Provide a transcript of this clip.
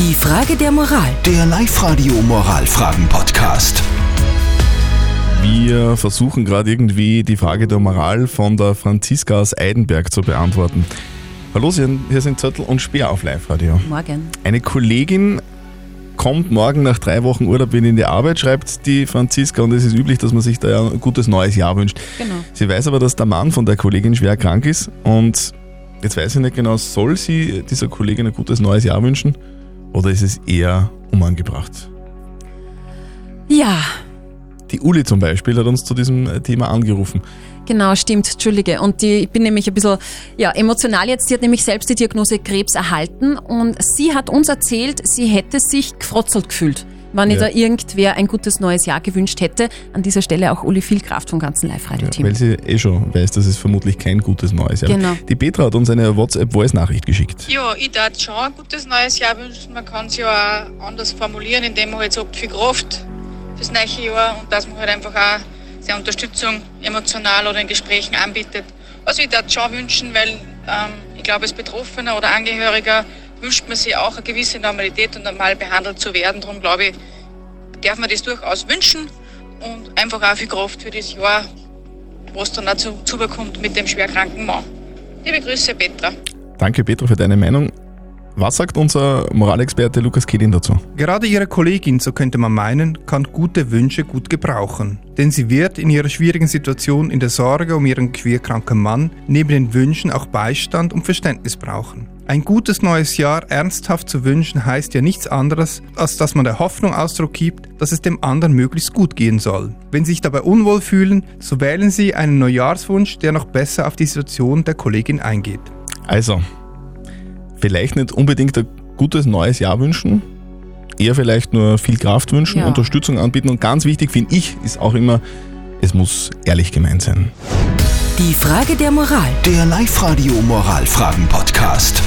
Die Frage der Moral. Der Live-Radio Moralfragen-Podcast. Wir versuchen gerade irgendwie die Frage der Moral von der Franziska aus Eidenberg zu beantworten. Hallo, Sie- hier sind Zettel und Speer auf Live-Radio. Morgen. Eine Kollegin kommt morgen nach drei Wochen Urlaub wieder in die Arbeit, schreibt die Franziska, und es ist üblich, dass man sich da ja ein gutes neues Jahr wünscht. Genau. Sie weiß aber, dass der Mann von der Kollegin schwer krank ist und jetzt weiß sie nicht genau, soll sie dieser Kollegin ein gutes neues Jahr wünschen oder ist es eher unangebracht? Ja, Die Uli zum Beispiel hat uns zu diesem äh, Thema angerufen. genau, stimmt. Entschuldige. Und die, ich bin nämlich ein bisschen ja, emotional jetzt. Sie hat nämlich selbst die Diagnose Krebs erhalten und sie hat uns erzählt, sie hätte sich gefrotzelt gefühlt, wenn ihr Ja. da irgendwer ein gutes neues Jahr gewünscht hätte. An dieser Stelle auch Uli viel Kraft vom ganzen Live-Radio-Team. Weil sie eh schon weiß, dass es vermutlich kein gutes neues Jahr Genau. Die Petra hat uns eine WhatsApp-Voice-Nachricht geschickt. Ja, ich darf schon ein gutes neues Jahr wünschen. Man kann es ja auch anders formulieren, indem man halt sagt, viel Kraft fürs neue Jahr und dass man halt einfach auch seine Unterstützung emotional oder in Gesprächen anbietet. Also ich darf schon wünschen, weil ähm, ich glaube, als Betroffener oder Angehöriger wünscht man sich auch eine gewisse Normalität und normal behandelt zu werden. Darum glaube ich, darf man das durchaus wünschen und einfach auch viel Kraft für das Jahr, was dann auch zu, zubekommt mit dem schwerkranken Mann. Liebe Grüße, Petra. Danke Petra für deine Meinung. Was sagt unser Moralexperte Lukas Kedin dazu? Gerade ihre Kollegin, so könnte man meinen, kann gute Wünsche gut gebrauchen. Denn sie wird in ihrer schwierigen Situation in der Sorge um ihren queerkranken Mann neben den Wünschen auch Beistand und Verständnis brauchen. Ein gutes neues Jahr ernsthaft zu wünschen heißt ja nichts anderes, als dass man der Hoffnung Ausdruck gibt, dass es dem anderen möglichst gut gehen soll. Wenn Sie sich dabei unwohl fühlen, so wählen Sie einen Neujahrswunsch, der noch besser auf die Situation der Kollegin eingeht. Also, vielleicht nicht unbedingt ein gutes neues Jahr wünschen, eher vielleicht nur viel Kraft wünschen, Ja. Unterstützung anbieten und ganz wichtig finde ich, ist auch immer, es muss ehrlich gemeint sein. Die Frage der Moral. Der Live-Radio Moralfragen-Podcast.